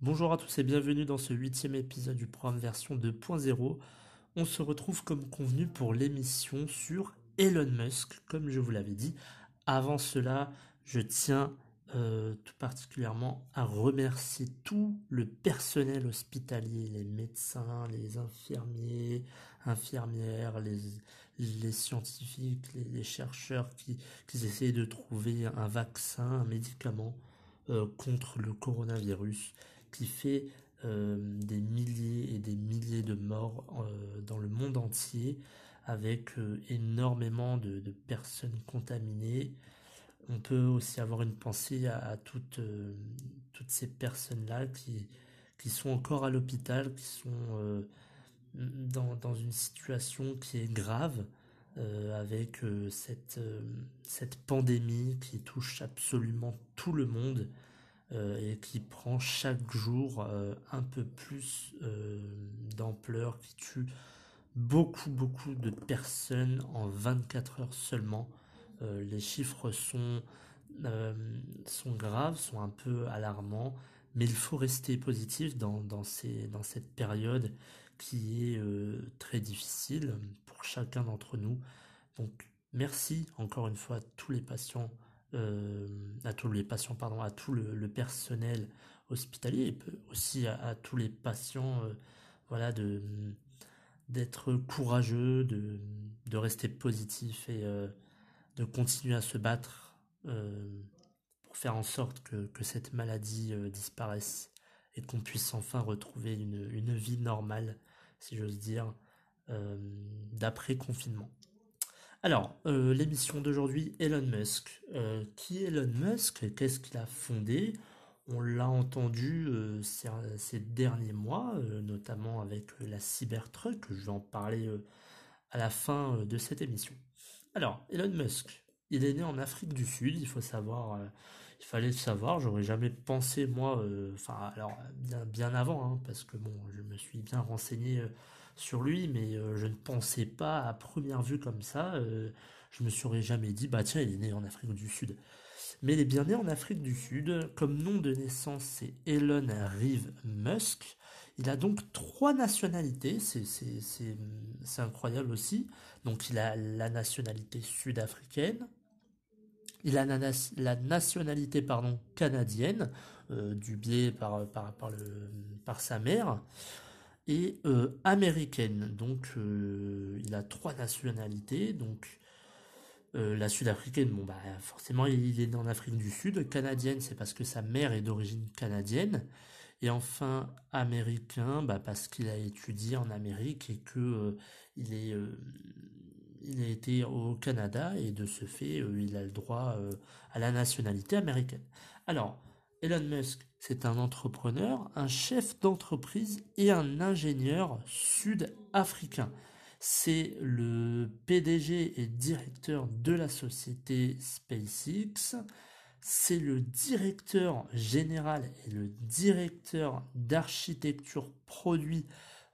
Bonjour à tous et bienvenue dans ce huitième épisode du programme version 2.0. On se retrouve comme convenu pour l'émission sur Elon Musk, comme je vous l'avais dit. Avant cela, je tiens euh, tout particulièrement à remercier tout le personnel hospitalier, les médecins, les infirmiers, infirmières, les, scientifiques, les, chercheurs qui, essaient de trouver un vaccin, un médicament euh, contre le coronavirus qui fait euh, des milliers et des milliers de morts dans le monde entier avec énormément de, personnes contaminées. On peut aussi avoir une pensée à, toutes, euh, toutes ces personnes-là qui, qui sont encore à l'hôpital, qui sont euh, dans, une situation qui est grave, euh, avec cette, cette pandémie qui touche absolument tout le monde et qui prend chaque jour un peu plus d'ampleur, qui tue beaucoup, beaucoup de personnes en 24 heures seulement. Euh, les chiffres sont, euh, sont graves, sont un peu alarmants, mais il faut rester positif dans, dans, cette période qui est euh, très difficile pour chacun d'entre nous. Donc merci encore une fois à tous les patients, à tous les patients, pardon, à tout le, personnel hospitalier et aussi à, tous les patients, voilà, de d'être courageux, de, de rester positif et de continuer à se battre euh, pour faire en sorte que, cette maladie euh, disparaisse et qu'on puisse enfin retrouver une, vie normale, si j'ose dire, euh, d'après confinement. Alors, l'émission d'aujourd'hui, Elon Musk. qui est Elon Musk Qu'est-ce qu'il a fondé? On l'a entendu ces, derniers mois, notamment avec la Cybertruck, je vais en parler à la fin de cette émission. Alors, Elon Musk, il est né en Afrique du Sud, il faut savoir, euh, il fallait le savoir, j'aurais jamais pensé moi, euh, enfin alors bien, avant, hein, parce que bon, je me suis bien renseigné euh, sur lui, mais je ne pensais pas à première vue comme ça, je me serais jamais dit, bah tiens, il est né en Afrique du Sud. Mais il est bien né en Afrique du Sud, comme nom de naissance c'est Elon Reeve Musk, il a donc trois nationalités, c'est incroyable aussi. Donc il a la nationalité sud-africaine, il a la, nationalité pardon, canadienne, euh, du biais par, par, par, le, par sa mère, et euh, américaine. Donc euh, il a trois nationalités. Donc la sud-africaine, bon bah forcément il est né en Afrique du Sud. Canadienne, c'est parce que sa mère est d'origine canadienne. Et enfin, américain, bah parce qu'il a étudié en Amérique et que euh, il est, euh, il a été au Canada et de ce fait, euh, il a le droit à la nationalité américaine. Alors, Elon Musk, c'est un entrepreneur, un chef d'entreprise et un ingénieur sud-africain. C'est le PDG et directeur de la société SpaceX c'est le directeur général et le directeur d'architecture produit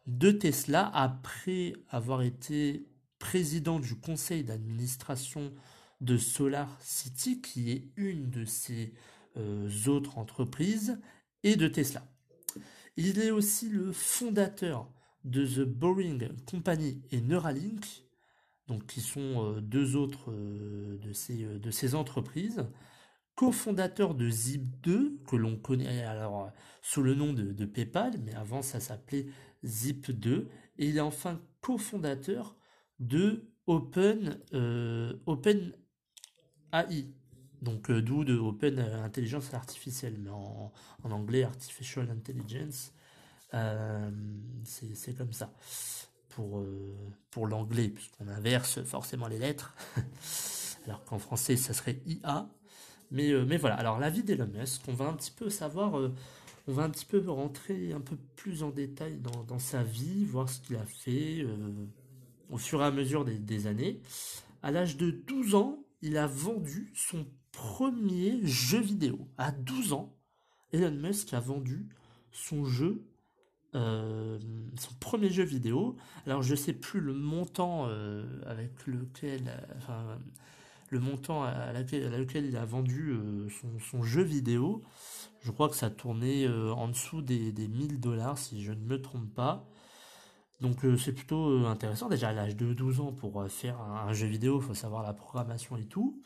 de Tesla après avoir été président du conseil d'administration de Solar City, qui est une de ses autres entreprises, et de Tesla. Il est aussi le fondateur de The Boring Company et Neuralink, donc qui sont euh, deux autres euh, de, ces, de ces entreprises. Cofondateur de Zip2, que l'on connaît alors sous le nom de, PayPal, mais avant ça s'appelait Zip2, et il est enfin cofondateur de Open, euh, Open AI, donc euh, d'où de Open Intelligence Artificielle, mais en, anglais Artificial Intelligence, euh, c'est comme ça pour, pour l'anglais, puisqu'on inverse forcément les lettres. alors qu'en français ça serait IA. Mais, mais voilà, alors la vie d'Elon Musk, on va un petit peu savoir, on va un petit peu rentrer un peu plus en détail dans, sa vie, voir ce qu'il a fait au fur et à mesure des, des années. À l'âge de 12 ans, il a vendu son premier jeu vidéo. À 12 ans, Elon Musk a vendu son jeu, euh, son premier jeu vidéo. Alors je sais plus le montant euh, avec lequel, enfin, le montant à laquelle, il a vendu euh, son, jeu vidéo. Je crois que ça tournait en dessous des, des 1000 dollars si je ne me trompe pas. Donc c'est plutôt intéressant déjà à l'âge de 12 ans pour faire un, jeu vidéo, il faut savoir la programmation et tout.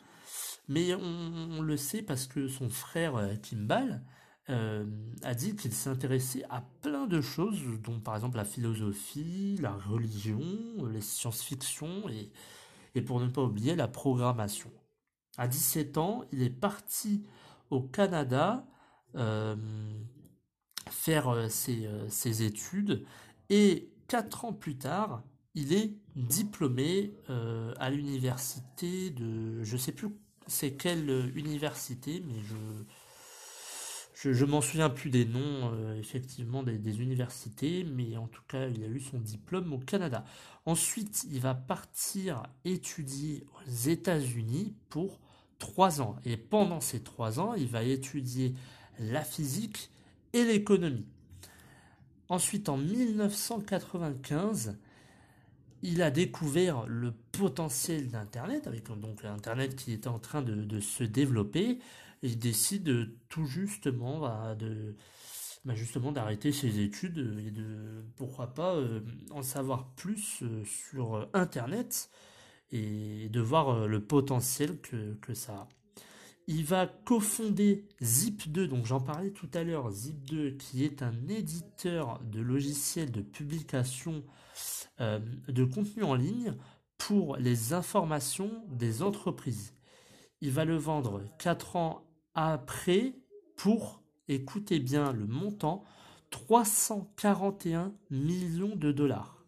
Mais on, le sait parce que son frère Kimball euh, a dit qu'il s'intéressait à plein de choses, dont par exemple la philosophie, la religion, les science-fiction et, et pour ne pas oublier la programmation. À 17 ans, il est parti au Canada euh, faire euh, ses, ses, études et quatre ans plus tard, il est diplômé à l'université de, je sais plus c'est quelle université, mais je je, m'en souviens plus des noms, euh, effectivement, des, universités, mais en tout cas, il a eu son diplôme au Canada. Ensuite, il va partir étudier aux États-Unis pour trois ans. Et pendant ces trois ans, il va étudier la physique et l'économie. Ensuite, en 1995, il a découvert le potentiel d'Internet, avec donc Internet qui était en train de, se développer il décide tout justement bah, bah, justement d'arrêter ses études et de pourquoi pas euh, en savoir plus euh, sur Internet et de voir euh, le potentiel que, que ça a. Il va cofonder Zip2, donc j'en parlais tout à l'heure, Zip2 qui est un éditeur de logiciels de publication de contenu en ligne pour les informations des entreprises. Il va le vendre 4 ans après pour, écoutez bien le montant, 341 millions de dollars.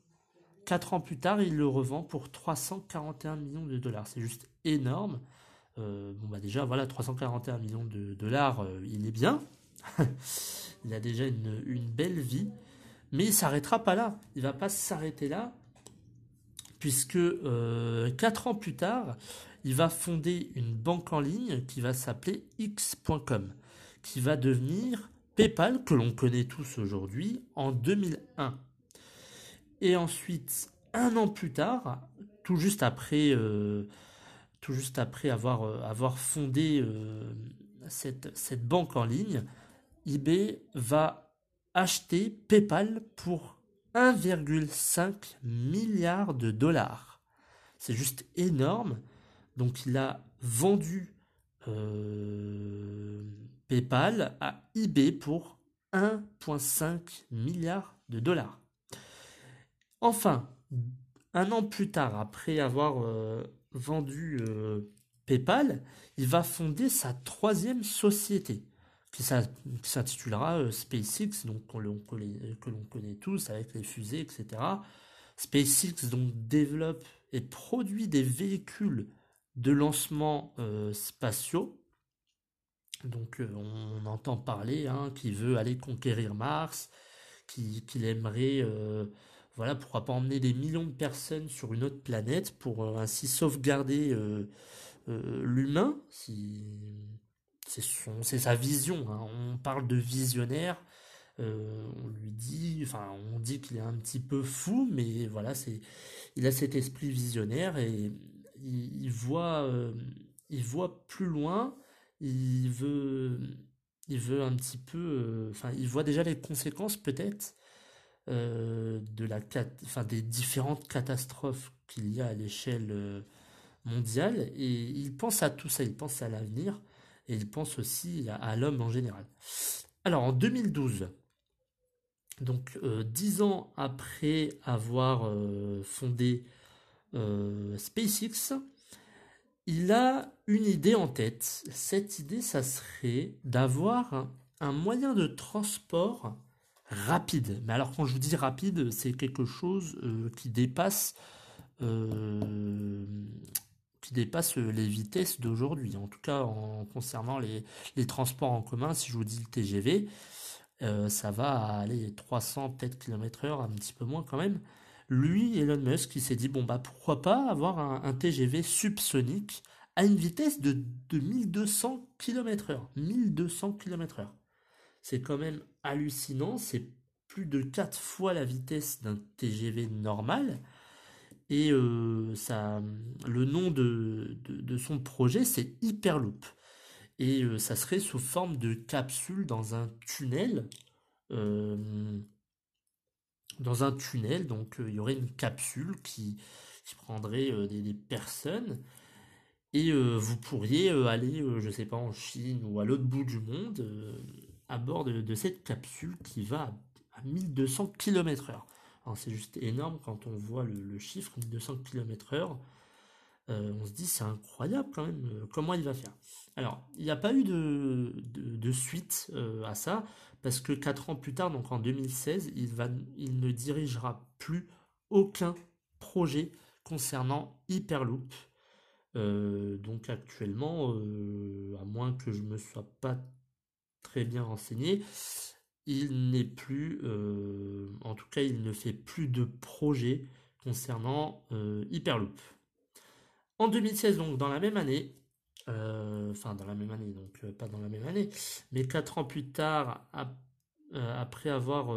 Quatre ans plus tard, il le revend pour 341 millions de dollars. C'est juste énorme. Euh, bon bah déjà voilà 341 millions de dollars, euh, il est bien. il a déjà une, belle vie, mais il s'arrêtera pas là. Il va pas s'arrêter là, puisque euh, quatre ans plus tard, il va fonder une banque en ligne qui va s'appeler X.com, qui va devenir PayPal, que l'on connaît tous aujourd'hui, en 2001. Et ensuite, un an plus tard, tout juste après, euh, tout juste après avoir, euh, fondé euh, cette, banque en ligne, eBay va acheter PayPal pour 1,5 milliard de dollars. C'est juste énorme. Donc il a vendu euh, PayPal à eBay pour 1,5 milliard de dollars. Enfin, un an plus tard, après avoir vendu euh, PayPal, il va fonder sa troisième société qui s'intitulera SpaceX, donc que l'on connaît tous avec les fusées, etc. SpaceX donc développe et produit des véhicules de lancements euh, spatiaux. Donc euh, on entend parler hein, qu'il veut aller conquérir Mars, qu'il aimerait, euh, voilà, pourquoi pas emmener des millions de personnes sur une autre planète pour ainsi sauvegarder l'humain. Si, c'est sa vision. Hein. On parle de visionnaire. on lui dit, enfin, on dit qu'il est un petit peu fou, mais voilà, c'est, il a cet esprit visionnaire et il, voit, euh, il voit plus loin, il veut, il veut un petit peu, euh, enfin, il voit déjà les conséquences peut-être euh, de la, enfin, des différentes catastrophes qu'il y a à l'échelle mondiale et il pense à tout ça, il pense à l'avenir et il pense aussi à, l'homme en général. Alors en 2012, donc dix ans après avoir fondé euh, SpaceX, il a une idée en tête. Cette idée, ça serait d'avoir un, moyen de transport rapide. Mais alors quand je vous dis rapide, c'est quelque chose euh, qui dépasse, euh, qui dépasse les vitesses d'aujourd'hui. En tout cas, en concernant les, transports en commun, si je vous dis le TGV, euh, ça va aller 300 peut-être km heure, un petit peu moins quand même. Lui, Elon Musk, il s'est dit, bon bah pourquoi pas avoir un, TGV subsonique à une vitesse de, de 1200 km heure. 1200 km heure. C'est quand même hallucinant, c'est plus de 4 fois la vitesse d'un TGV normal. Et euh, ça, le nom de, son projet, c'est Hyperloop. Et euh, ça serait sous forme de capsule dans un tunnel. Euh, dans un tunnel, donc il y aurait une capsule qui, prendrait des, personnes. Et vous pourriez aller, je ne sais pas, en Chine ou à l'autre bout du monde à bord de, cette capsule qui va à 1200 km/h. C'est juste énorme quand on voit le, chiffre 1200 km/h. Euh, on se dit c'est incroyable quand même euh, comment il va faire. Alors il n'y a pas eu de, suite euh, à ça parce que 4 ans plus tard, donc en 2016, il, va, il ne dirigera plus aucun projet concernant Hyperloop. donc actuellement, à moins que je me sois pas très bien renseigné, il n'est plus, euh, en tout cas, il ne fait plus de projet concernant euh, Hyperloop. En 2016, donc dans la même année, euh, enfin dans la même année, donc pas dans la même année, mais quatre ans plus tard, après avoir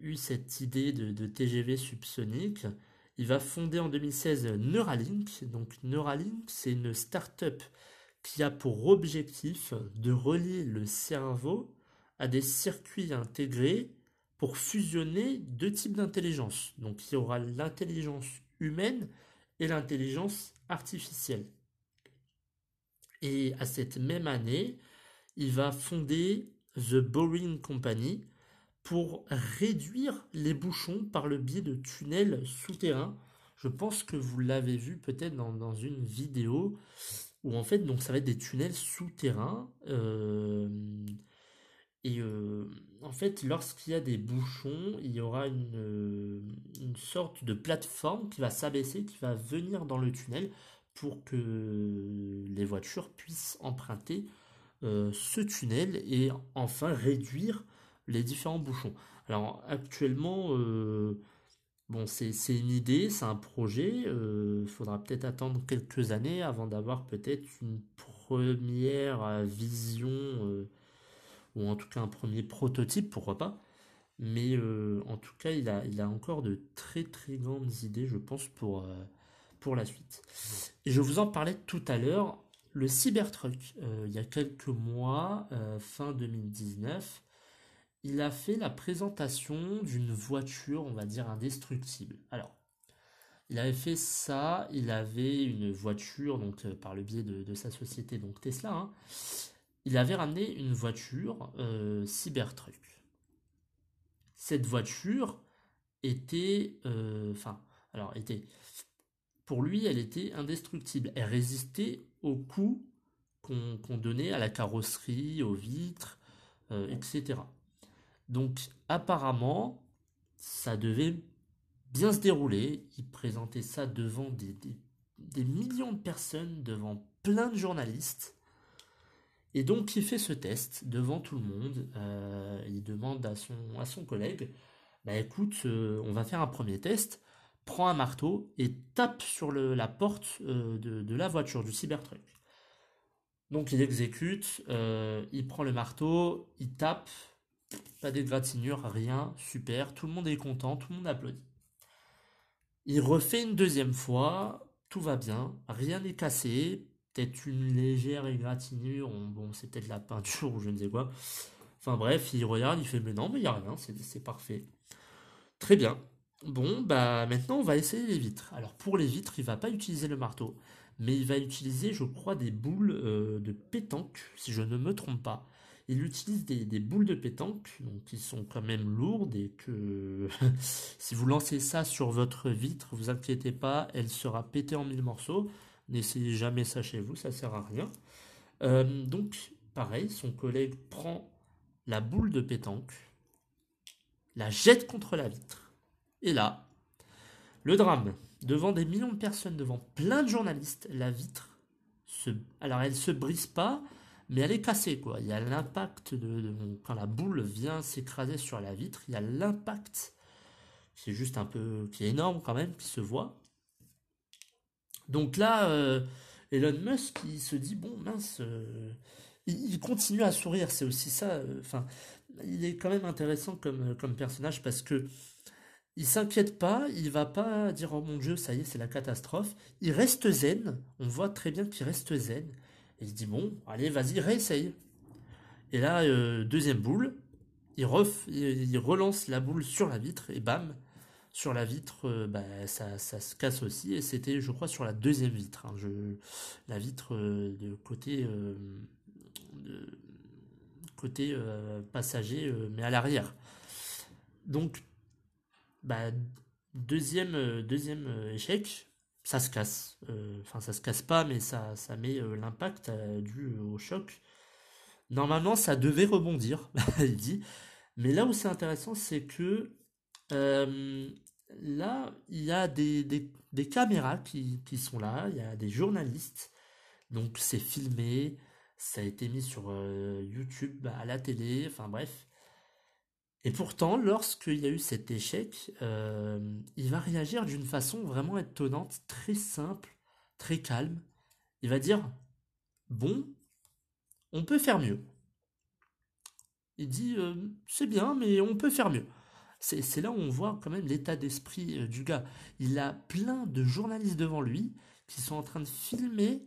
eu cette idée de, de, TGV subsonique, il va fonder en 2016 Neuralink. Donc Neuralink, c'est une start-up qui a pour objectif de relier le cerveau à des circuits intégrés pour fusionner deux types d'intelligence. Donc il y aura l'intelligence humaine et l'intelligence artificielle. Et à cette même année, il va fonder The Boring Company pour réduire les bouchons par le biais de tunnels souterrains. Je pense que vous l'avez vu peut-être dans, une vidéo où en fait donc ça va être des tunnels souterrains. Euh, et euh, en fait, lorsqu'il y a des bouchons, il y aura une, une sorte de plateforme qui va s'abaisser, qui va venir dans le tunnel pour que les voitures puissent emprunter euh, ce tunnel et enfin réduire les différents bouchons. Alors actuellement, euh, bon, c'est une idée, c'est un projet. Il faudra peut-être attendre quelques années avant d'avoir peut-être une première vision ou en tout cas un premier prototype, pourquoi pas. Mais euh, en tout cas, il a, encore de très très grandes idées, je pense, pour, euh, pour la suite. Et je vous en parlais tout à l'heure, le Cybertruck, euh, il y a quelques mois, fin 2019, il a fait la présentation d'une voiture, on va dire, indestructible. Alors, il avait fait ça, il avait une voiture, donc par le biais de, sa société, donc Tesla, hein, il avait ramené une voiture euh, Cybertruck. Cette voiture était, euh, enfin, alors était, pour lui, elle était indestructible. Elle résistait aux coups qu'on donnait à la carrosserie, aux vitres, euh, etc. Donc, apparemment, ça devait bien se dérouler. Il présentait ça devant des millions de personnes, devant plein de journalistes. Et donc il fait ce test devant tout le monde. Euh, il demande à son, collègue, bah écoute, euh, on va faire un premier test. Prends un marteau et tape sur la porte euh, de, la voiture, du Cybertruck. Donc il exécute, il prend le marteau, il tape, pas d'égratignure, rien, super, tout le monde est content, tout le monde applaudit. Il refait une deuxième fois, tout va bien, rien n'est cassé, peut-être une légère égratignure, bon c'est peut-être la peinture ou je ne sais quoi. Enfin bref, il regarde, il fait mais non mais il n'y a rien, c'est parfait. Très bien. Bon, bah maintenant on va essayer les vitres. Alors pour les vitres, il va pas utiliser le marteau, mais il va utiliser, je crois, des boules euh, de pétanque, si je ne me trompe pas. Il utilise des, boules de pétanque, donc qui sont quand même lourdes et que si vous lancez ça sur votre vitre, vous inquiétez pas, elle sera pétée en mille morceaux. N'essayez jamais ça chez vous, ça sert à rien. Euh, donc, pareil, son collègue prend la boule de pétanque, la jette contre la vitre. Et là, le drame. devant des millions de personnes, devant plein de journalistes, la vitre se... Alors elle se brise pas, mais elle est cassée, quoi. Il y a l'impact de, Quand la boule vient s'écraser sur la vitre, il y a l'impact qui est juste un peu... qui est énorme quand même, qui se voit. Donc là, euh, Elon Musk, il se dit, bon, mince... Euh, il, continue à sourire, c'est aussi ça. Euh, enfin, il est quand même intéressant comme, comme personnage parce que il s'inquiète pas, il va pas dire oh mon dieu, ça y est, c'est la catastrophe. Il reste zen, on voit très bien qu'il reste zen. Il se dit bon, allez, vas-y, réessaye. Et là, euh, deuxième boule, il, il, relance la boule sur la vitre et bam, sur la vitre, euh, bah, ça, se casse aussi. Et c'était, je crois, sur la deuxième vitre. Hein. la vitre euh, de côté, de, côté passager, mais à l'arrière. Donc bah, deuxième, deuxième échec, ça se casse. Euh, enfin, ça se casse pas, mais ça, ça met l'impact dû au choc. Normalement, ça devait rebondir, il dit. Mais là où c'est intéressant, c'est que là, il y a des, des, caméras qui, qui, sont là, il y a des journalistes. Donc, c'est filmé, ça a été mis sur YouTube, à la télé, enfin bref. Et pourtant, lorsqu'il y a eu cet échec, euh, il va réagir d'une façon vraiment étonnante, très simple, très calme. Il va dire, bon, on peut faire mieux. Il dit, euh, c'est bien, mais on peut faire mieux. C'est là où on voit quand même l'état d'esprit euh, du gars. Il a plein de journalistes devant lui qui sont en train de filmer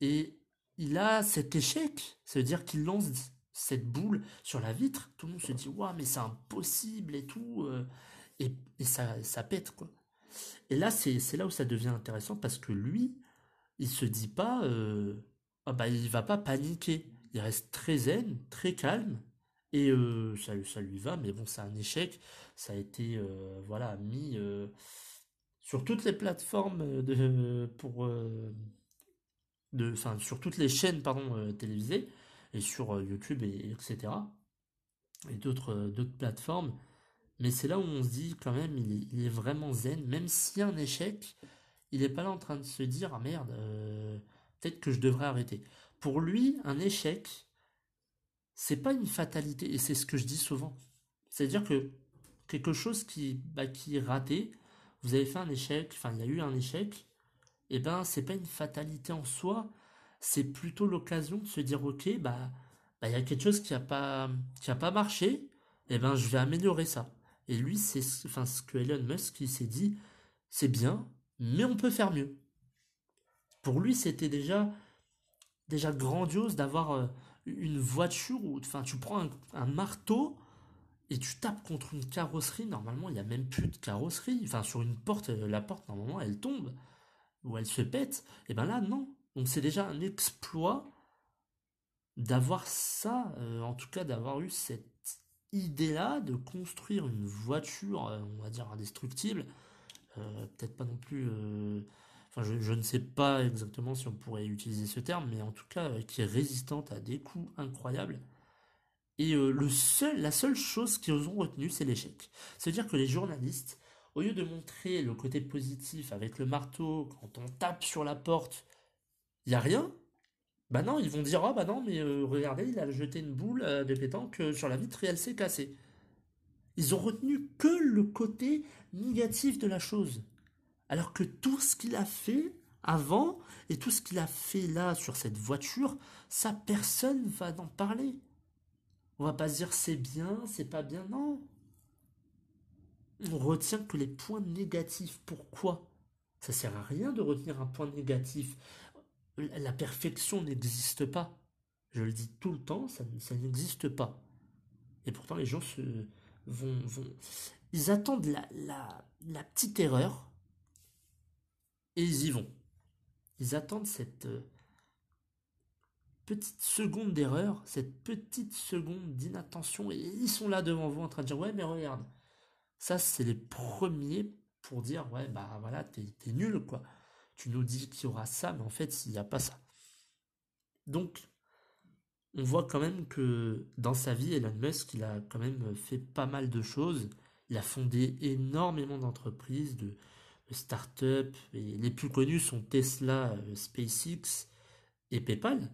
et il a cet échec. Ça veut dire qu'il lance cette boule sur la vitre, tout le monde se dit waouh mais c'est impossible et tout euh, et, ça, ça pète quoi. Et là c'est là où ça devient intéressant parce que lui il se dit pas euh, ah bah il va pas paniquer, il reste très zen, très calme et euh, ça, ça lui va mais bon c'est un échec, ça a été voilà mis sur toutes les plateformes de pour de enfin sur toutes les chaînes pardon télévisées et sur euh, YouTube, et, etc. Et d'autres euh, d'autres plateformes. Mais c'est là où on se dit quand même, il est, vraiment zen, même s'il y a un échec, il n'est pas là en train de se dire, ah merde, euh, peut-être que je devrais arrêter. Pour lui, un échec, c'est pas une fatalité, et c'est ce que je dis souvent. C'est-à-dire que quelque chose qui, bah, qui est raté, vous avez fait un échec, enfin il y a eu un échec, et eh ben c'est pas une fatalité en soi, c'est plutôt l'occasion de se dire ok bah bah il y a quelque chose qui a pas qui a pas marché et eh ben je vais améliorer ça. Et lui c'est enfin ce que Elon Musk il s'est dit c'est bien mais on peut faire mieux. Pour lui c'était déjà déjà grandiose d'avoir euh, une voiture où enfin tu prends un, marteau et tu tapes contre une carrosserie. Normalement il n'y a même plus de carrosserie. Enfin sur une porte euh, la porte normalement elle tombe ou elle se pète. Et ben là non donc c'est déjà un exploit d'avoir ça, euh, en tout cas d'avoir eu cette idée-là de construire une voiture, euh, on va dire indestructible, euh, peut-être pas non plus... Enfin, je, ne sais pas exactement si on pourrait utiliser ce terme, mais en tout cas qui est résistante à des coups incroyables. Et le seul, la seule chose qu'ils ont retenu, c'est l'échec. C'est-à-dire que les journalistes, au lieu de montrer le côté positif avec le marteau, quand on tape sur la porte, il y a rien. Bah non, ils vont dire ah bah non mais euh, regardez, il a jeté une boule euh, de pétanque euh, sur la vitre et elle s'est cassée. Ils ont retenu que le côté négatif de la chose. Alors que tout ce qu'il a fait avant et tout ce qu'il a fait là sur cette voiture, ça personne va en parler. On va pas se dire c'est bien, c'est pas bien, non. On retient que les points négatifs. Pourquoi? Ça sert à rien de retenir un point négatif la perfection n'existe pas. Je le dis tout le temps, ça, n'existe pas. Et pourtant, les gens se vont, vont ils attendent la, la, petite erreur et ils y vont. Ils attendent cette euh, petite seconde d'erreur, cette petite seconde d'inattention, et ils sont là devant vous en train de dire ouais mais regarde, ça c'est les premiers pour dire ouais bah voilà t'es nul quoi tu nous dis qu'il y aura ça, mais en fait, il n'y a pas ça. Donc, on voit quand même que dans sa vie, Elon Musk, il a quand même fait pas mal de choses. Il a fondé énormément d'entreprises, de, startups. Et les plus connus sont Tesla, SpaceX et PayPal.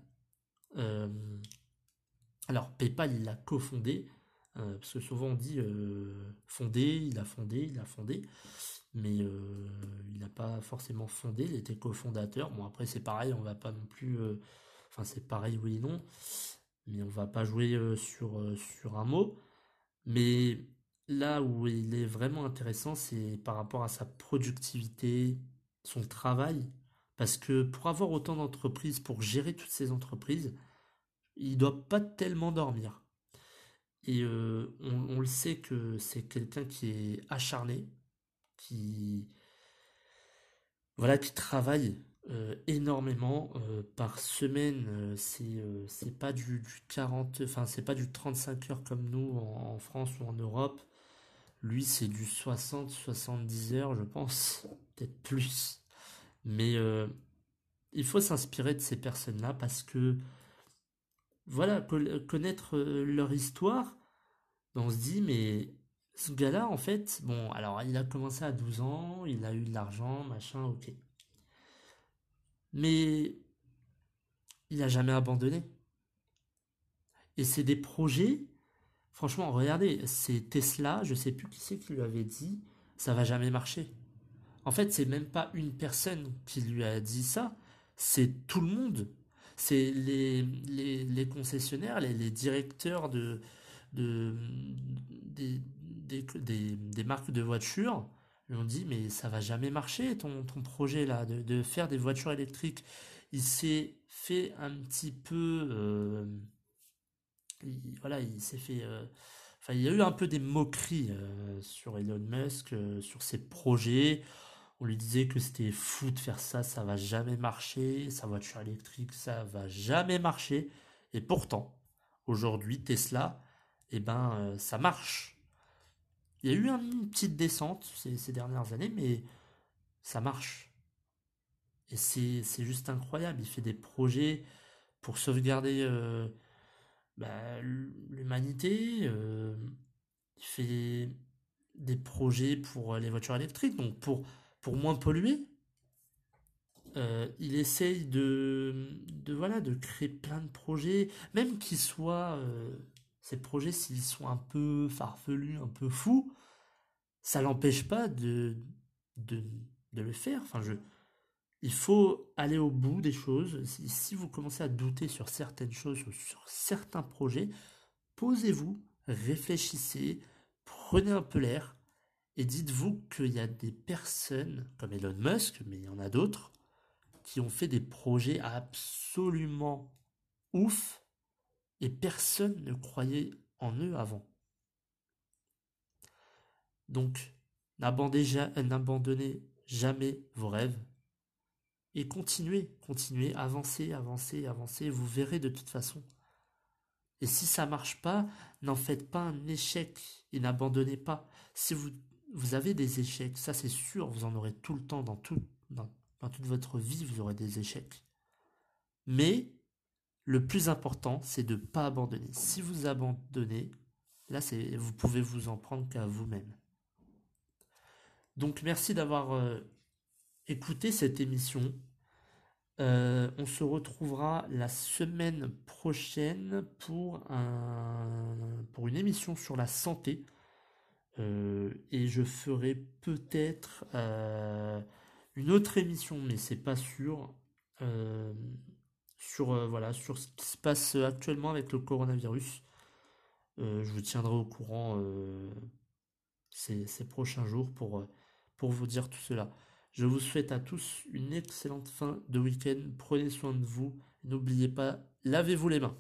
alors PayPal, il l'a cofondé. parce que souvent on dit fondé, il a fondé, il a fondé mais il n'a pas forcément fondé, il était cofondateur. Bon après c'est pareil, on va pas non plus, enfin c'est pareil oui et non, mais on va pas jouer sur, sur un mot. Mais là où il est vraiment intéressant, c'est par rapport à sa productivité, son travail. Parce que pour avoir autant d'entreprises, pour gérer toutes ces entreprises, il doit pas tellement dormir. Et on, on, le sait que c'est quelqu'un qui est acharné, qui, voilà, qui travaille euh, énormément euh, par semaine. Euh, c'est c'est pas du, du 40, enfin c'est pas du 35 heures comme nous en, France ou en Europe. Lui, c'est du 60, 70 heures, je pense, peut-être plus. Mais il faut s'inspirer de ces personnes-là parce que, voilà, connaître leur histoire, on se dit, mais ce gars-là, en fait, bon, alors il a commencé à 12 ans, il a eu de l'argent, machin, ok. Mais il n'a jamais abandonné. Et c'est des projets, franchement, regardez, c'est Tesla, je sais plus qui c'est qui lui avait dit, ça va jamais marcher. En fait, c'est même pas une personne qui lui a dit ça, c'est tout le monde. C'est les, concessionnaires, les, directeurs de, des, marques de voitures lui ont dit mais ça va jamais marcher ton, ton projet là de, faire des voitures électriques. Il s'est fait un petit peu euh, voilà il s'est fait euh, enfin il y a eu un peu des moqueries euh, sur Elon Musk sur ses projets. On lui disait que c'était fou de faire ça, ça va jamais marcher, sa voiture électrique, ça va jamais marcher. Et pourtant, aujourd'hui, Tesla, eh ben, ça marche. Il y a eu une petite descente ces, dernières années, mais ça marche. Et c'est juste incroyable. Il fait des projets pour sauvegarder euh, bah, l'humanité. Euh, il fait des projets pour les voitures électriques, donc pour, moins polluer. Euh, il essaye de, de, voilà, de créer plein de projets, même qu'ils soient ces projets, s'ils sont un peu farfelus, un peu fous, ça l'empêche pas de, de, le faire. Enfin, je, il faut aller au bout des choses. Si, vous commencez à douter sur certaines choses, sur certains projets, posez-vous, réfléchissez, prenez un peu l'air et dites-vous qu'il y a des personnes comme Elon Musk, mais il y en a d'autres, qui ont fait des projets absolument ouf et personne ne croyait en eux avant. Donc, n'abandonnez jamais vos rêves et continuez, continuez, avancez, avancez, avancez, vous verrez de toute façon. Et si ça marche pas, n'en faites pas un échec et n'abandonnez pas. Si vous, avez des échecs, ça c'est sûr, vous en aurez tout le temps dans, dans toute votre vie, vous aurez des échecs. Mais le plus important, c'est de ne pas abandonner. Si vous abandonnez, là, vous pouvez vous en prendre qu'à vous-même. Donc, merci d'avoir euh, écouté cette émission. Euh, on se retrouvera la semaine prochaine pour, un, pour une émission sur la santé. Euh, et je ferai peut-être une autre émission, mais c'est pas sûr sur, voilà, sur ce qui se passe actuellement avec le coronavirus. Je vous tiendrai au courant ces, ces, prochains jours pour, pour vous dire tout cela. Je vous souhaite à tous une excellente fin de week-end. Prenez soin de vous. N'oubliez pas, lavez-vous les mains.